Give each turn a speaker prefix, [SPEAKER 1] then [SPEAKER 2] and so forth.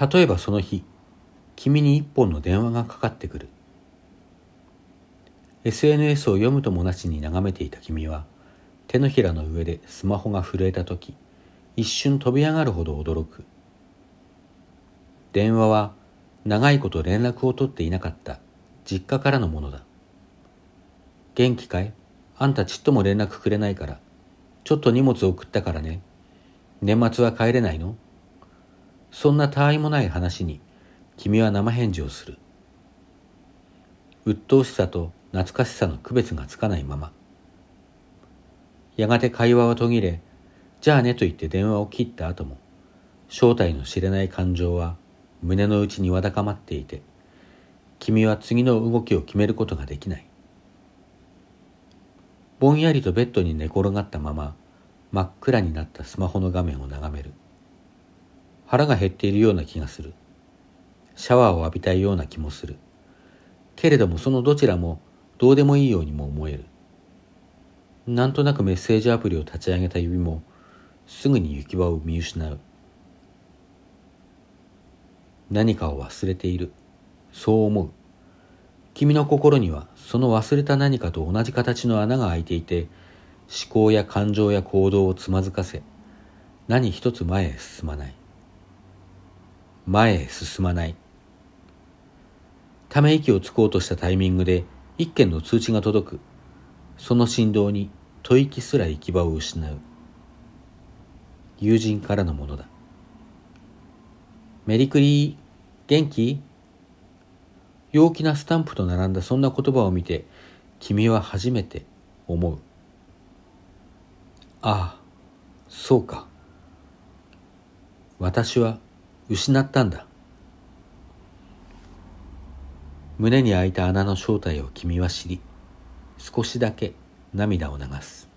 [SPEAKER 1] 例えばその日君に一本の電話がかかってくる。SNS を読むともなしに眺めていた君は手のひらの上でスマホが震えた時一瞬飛び上がるほど驚く。電話は長いこと連絡を取っていなかった実家からのものだ。元気かい？あんたちっとも連絡くれないからちょっと荷物送ったからね。年末は帰れないの？そんなたわいもない話に君は生返事をする。鬱陶しさと懐かしさの区別がつかないまま。やがて会話は途切れじゃあねと言って電話を切った後も正体の知れない感情は胸の内にわだかまっていて君は次の動きを決めることができない。ぼんやりとベッドに寝転がったまま真っ暗になったスマホの画面を眺める。腹が減っているような気がするシャワーを浴びたいような気もするけれどもそのどちらもどうでもいいようにも思える。なんとなくメッセージアプリを立ち上げた指もすぐに行き場を見失う。何かを忘れている。そう思う。君の心にはその忘れた何かと同じ形の穴が開いていて思考や感情や行動をつまずかせ何一つ前へ進まない。前へ進まない。ため息をつこうとしたタイミングで一件の通知が届く。その振動に吐息すら行き場を失う。友人からのものだ。メリクリー元気？陽気なスタンプと並んだそんな言葉を見て、君は初めて思う。ああ、そうか。私は失ったんだ。胸に開いた穴の正体を君は知り少しだけ涙を流す